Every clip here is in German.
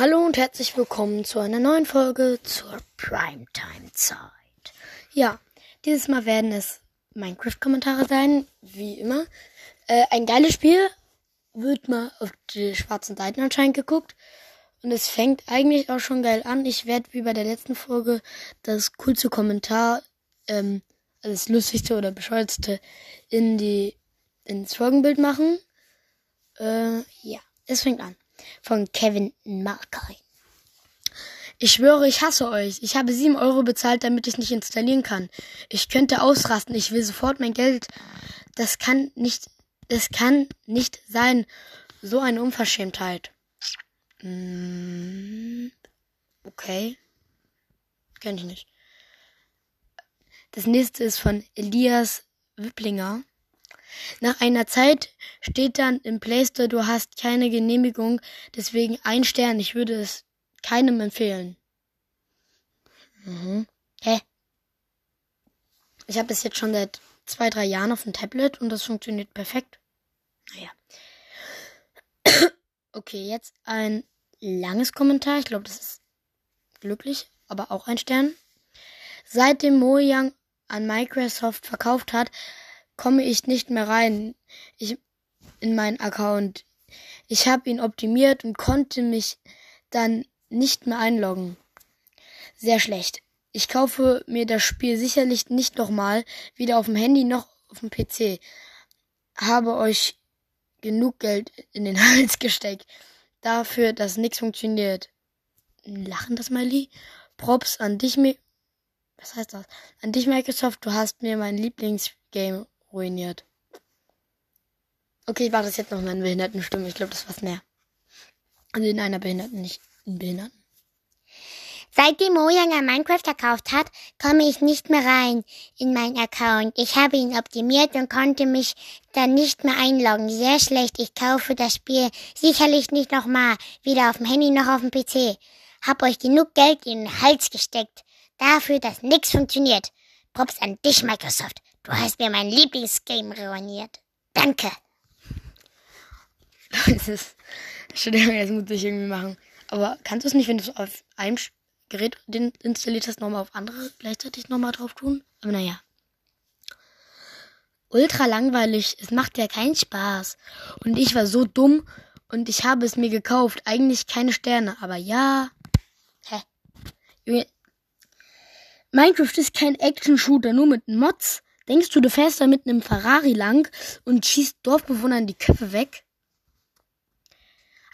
Hallo und herzlich willkommen zu einer neuen Folge zur Primetime-Zeit. Ja, dieses Mal werden es Minecraft-Kommentare sein, wie immer. Äh, ein geiles Spiel, wird mal auf die schwarzen Seiten anscheinend geguckt. Und es fängt eigentlich auch schon geil an. Ich werde wie bei der letzten Folge das coolste Kommentar, ähm, also das lustigste oder bescheuertste in die, ins Folgenbild machen. Äh, ja, es fängt an von Kevin Markay. Ich schwöre, ich hasse euch. Ich habe sieben Euro bezahlt, damit ich nicht installieren kann. Ich könnte ausrasten. Ich will sofort mein Geld. Das kann nicht, es kann nicht sein. So eine Unverschämtheit. Mm, okay. Kenn ich nicht. Das nächste ist von Elias Wipplinger. Nach einer Zeit steht dann im Play Store, du hast keine Genehmigung, deswegen ein Stern. Ich würde es keinem empfehlen. Mhm. Hä? Ich habe das jetzt schon seit zwei, drei Jahren auf dem Tablet und das funktioniert perfekt. Naja. Okay, jetzt ein langes Kommentar. Ich glaube, das ist glücklich, aber auch ein Stern. Seitdem Mojang an Microsoft verkauft hat, komme ich nicht mehr rein ich, in meinen Account. Ich habe ihn optimiert und konnte mich dann nicht mehr einloggen. Sehr schlecht. Ich kaufe mir das Spiel sicherlich nicht nochmal, weder auf dem Handy noch auf dem PC. Habe euch genug Geld in den Hals gesteckt, dafür, dass nichts funktioniert. Lachen das Smiley? Props an dich, was heißt das? An dich, Microsoft, du hast mir mein Lieblingsgame ruiniert. Okay, ich war das jetzt noch in Behindertenstimme. Ich glaube, das war's mehr. Also in einer Behinderten, nicht in Behinderten. Seitdem Mojang ein Minecraft verkauft hat, komme ich nicht mehr rein in meinen Account. Ich habe ihn optimiert und konnte mich dann nicht mehr einloggen. Sehr schlecht. Ich kaufe das Spiel sicherlich nicht nochmal. Weder auf dem Handy noch auf dem PC. Hab euch genug Geld in den Hals gesteckt. Dafür, dass nichts funktioniert. Props an dich, Microsoft. Du hast mir mein Lieblingsgame ruiniert. Danke. Das ist, Entschuldigung, das muss ich irgendwie machen. Aber kannst du es nicht, wenn du es auf einem Gerät installiert hast, nochmal auf andere gleichzeitig nochmal drauf tun? Aber naja. Ultra langweilig. Es macht ja keinen Spaß. Und ich war so dumm und ich habe es mir gekauft. Eigentlich keine Sterne, aber ja. Hä? Junge. Minecraft ist kein Action-Shooter, nur mit Mods. Denkst du, du fährst da mit einem Ferrari lang und schießt Dorfbewohnern die Köpfe weg?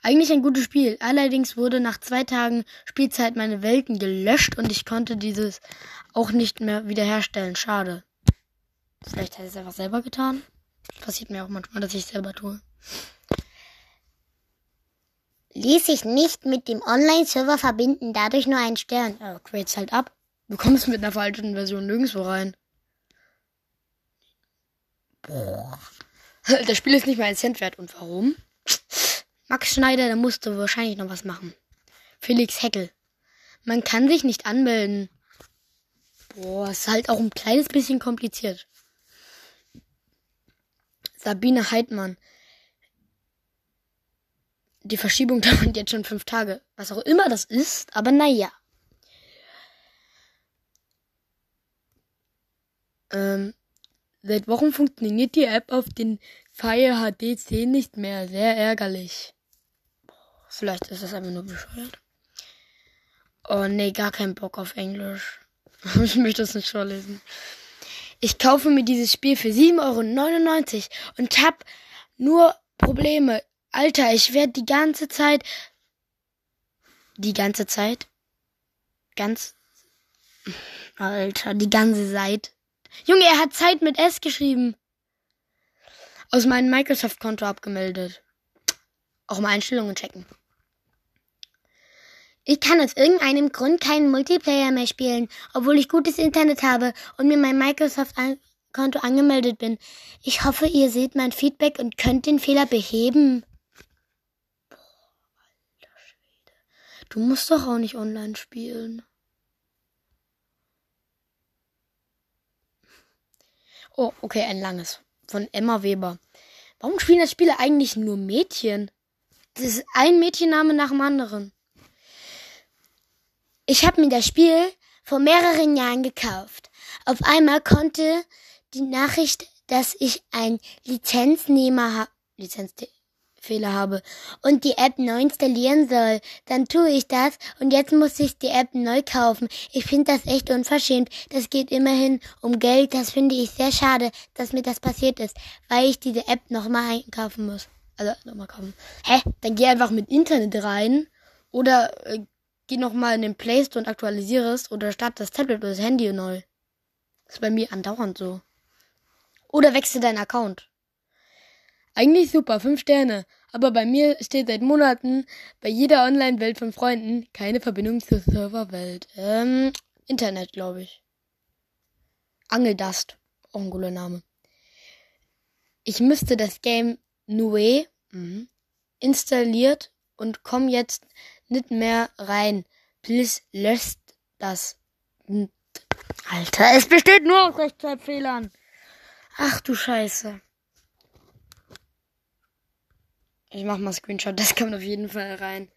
Eigentlich ein gutes Spiel. Allerdings wurde nach zwei Tagen Spielzeit meine Welten gelöscht und ich konnte dieses auch nicht mehr wiederherstellen. Schade. Vielleicht hat es einfach selber getan. Passiert mir auch manchmal, dass ich es selber tue. Ließ sich nicht mit dem Online-Server verbinden, dadurch nur ein Stern. Ja, crates halt ab. Du kommst mit einer falschen Version nirgendwo rein. Boah. Das Spiel ist nicht mal ein Cent wert. Und warum? Max Schneider, der musste wahrscheinlich noch was machen. Felix Heckel. Man kann sich nicht anmelden. Boah, ist halt auch ein kleines bisschen kompliziert. Sabine Heidmann. Die Verschiebung dauert jetzt schon fünf Tage. Was auch immer das ist, aber naja. Ähm, Seit Wochen funktioniert die App auf den Fire HD 10 nicht mehr. Sehr ärgerlich. Vielleicht ist das einfach nur bescheuert. Oh nee, gar keinen Bock auf Englisch. ich möchte das nicht vorlesen. Ich kaufe mir dieses Spiel für 7,99 Euro und hab nur Probleme. Alter, ich werde die ganze Zeit. Die ganze Zeit? Ganz. Alter, die ganze Zeit Junge, er hat Zeit mit S geschrieben. Aus meinem Microsoft-Konto abgemeldet. Auch mal Einstellungen checken. Ich kann aus irgendeinem Grund keinen Multiplayer mehr spielen, obwohl ich gutes Internet habe und mir mein Microsoft-Konto angemeldet bin. Ich hoffe, ihr seht mein Feedback und könnt den Fehler beheben. Boah, alter Schwede. Du musst doch auch nicht online spielen. Oh, okay, ein langes. Von Emma Weber. Warum spielen das Spiele eigentlich nur Mädchen? Das ist ein Mädchenname nach dem anderen. Ich habe mir das Spiel vor mehreren Jahren gekauft. Auf einmal konnte die Nachricht, dass ich ein Lizenznehmer habe, Lizenzfehler habe und die App neu installieren soll. Dann tue ich das und jetzt muss ich die App neu kaufen. Ich finde das echt unverschämt. Das geht immerhin um Geld. Das finde ich sehr schade, dass mir das passiert ist, weil ich diese App nochmal einkaufen muss. Also nochmal kaufen. Hä? Dann geh einfach mit Internet rein oder äh, geh nochmal in den Play Store und aktualisiere es oder start das Tablet oder das Handy neu. Das ist bei mir andauernd so. Oder wechsle deinen Account. Eigentlich super, fünf Sterne. Aber bei mir steht seit Monaten bei jeder Online-Welt von Freunden keine Verbindung zur Serverwelt. Ähm, Internet, glaube ich. Angeldust. Auch ein cooler Name. Ich müsste das Game Nue mhm, installiert und komm jetzt nicht mehr rein. Please löscht das. Alter, es besteht nur aus Rechtschreibfehlern. Ach du Scheiße. Ich mach mal Screenshot, das kommt auf jeden Fall rein.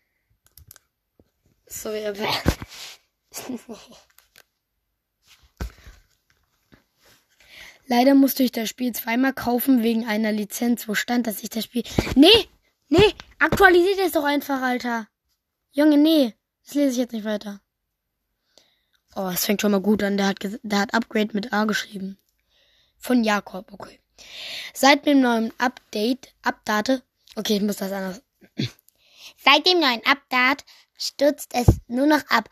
Sorry, aber. Leider musste ich das Spiel zweimal kaufen wegen einer Lizenz, wo stand, dass ich das Spiel. Nee! Nee! Aktualisiert es doch einfach, Alter! Junge, nee! Das lese ich jetzt nicht weiter. Oh, es fängt schon mal gut an. Der hat, der hat Upgrade mit A geschrieben. Von Jakob, okay. Seit dem neuen Update, Update, okay, ich muss das anders. Seit dem neuen Update stürzt es nur noch ab.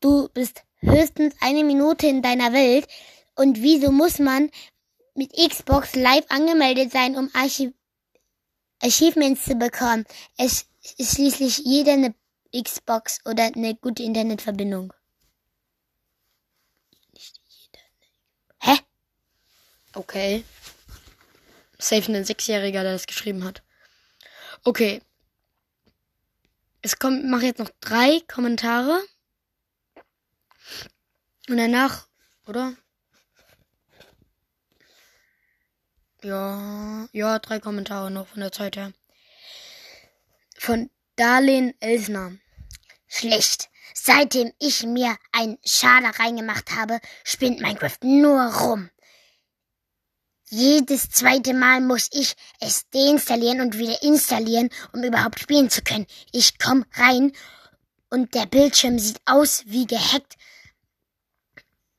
Du bist höchstens eine Minute in deiner Welt. Und wieso muss man mit Xbox live angemeldet sein, um Archiv Achievements zu bekommen? Es ist schließlich jeder eine Xbox oder eine gute Internetverbindung. Hä? Okay. Safe ein Sechsjähriger, der das geschrieben hat. Okay. Es kommt, mache jetzt noch drei Kommentare. Und danach, oder? Ja, ja, drei Kommentare noch von der Zeit her. Von Darlene Elsner. Schlecht. Seitdem ich mir ein Schader reingemacht habe, spinnt Minecraft nur rum. Jedes zweite Mal muss ich es deinstallieren und wieder installieren, um überhaupt spielen zu können. Ich komm rein und der Bildschirm sieht aus wie gehackt.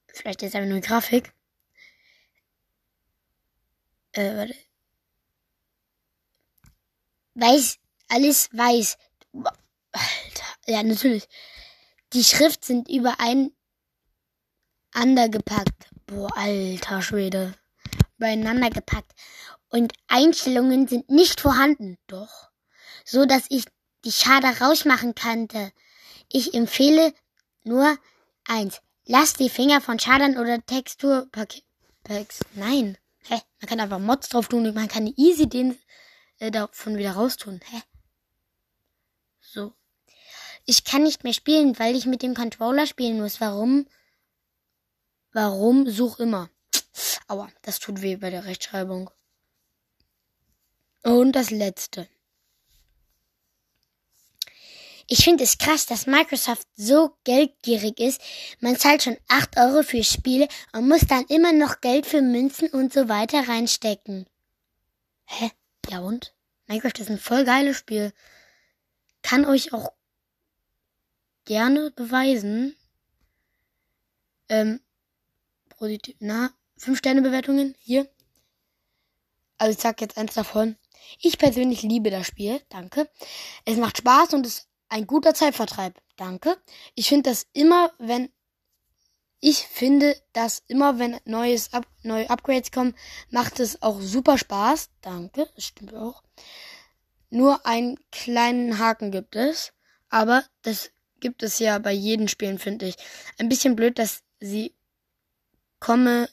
Vielleicht ist aber nur Grafik. Äh, warte. Weiß, alles weiß. Alter, ja, natürlich. Die Schrift sind übereinander gepackt. Boah, alter Schwede. Übereinander gepackt. Und Einstellungen sind nicht vorhanden. Doch. So dass ich die Schader rausmachen kannte. Ich empfehle nur eins. Lass die Finger von Schadern oder Texturpacks. Nein. Hä? Man kann einfach Mods drauf tun und man kann easy den äh, davon wieder raustun. Hä? So. Ich kann nicht mehr spielen, weil ich mit dem Controller spielen muss. Warum? Warum? Such immer. Aua, das tut weh bei der Rechtschreibung. Und das letzte. Ich finde es krass, dass Microsoft so geldgierig ist. Man zahlt schon 8 Euro für Spiele und muss dann immer noch Geld für Münzen und so weiter reinstecken. Hä? Ja und? Minecraft ist ein voll geiles Spiel. Kann euch auch gerne beweisen. Ähm, positiv, na, 5 Sterne Bewertungen hier. Also ich sag jetzt eins davon. Ich persönlich liebe das Spiel, danke. Es macht Spaß und ist ein guter Zeitvertreib, danke. Ich finde das immer, wenn ich finde, dass immer wenn neues Up, neue Upgrades kommen, macht es auch super Spaß. Danke, das stimmt auch. Nur einen kleinen Haken gibt es, aber das gibt es ja bei jedem Spielen, finde ich. Ein bisschen blöd, dass sie komme.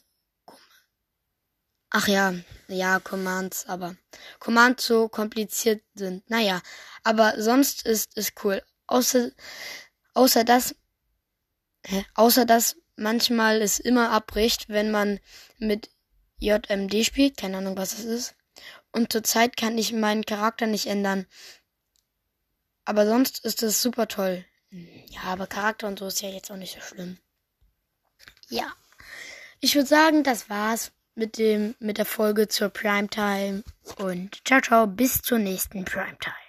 Ach ja, ja, Commands, aber Commands so kompliziert sind. Naja, aber sonst ist es cool. Außer, außer dass, hä, außer dass manchmal es immer abbricht, wenn man mit JMD spielt. Keine Ahnung, was das ist. Und zurzeit kann ich meinen Charakter nicht ändern. Aber sonst ist es super toll. Ja, aber Charakter und so ist ja jetzt auch nicht so schlimm. Ja. Ich würde sagen, das war's mit dem, mit der Folge zur Primetime. Und ciao, ciao, bis zur nächsten Primetime.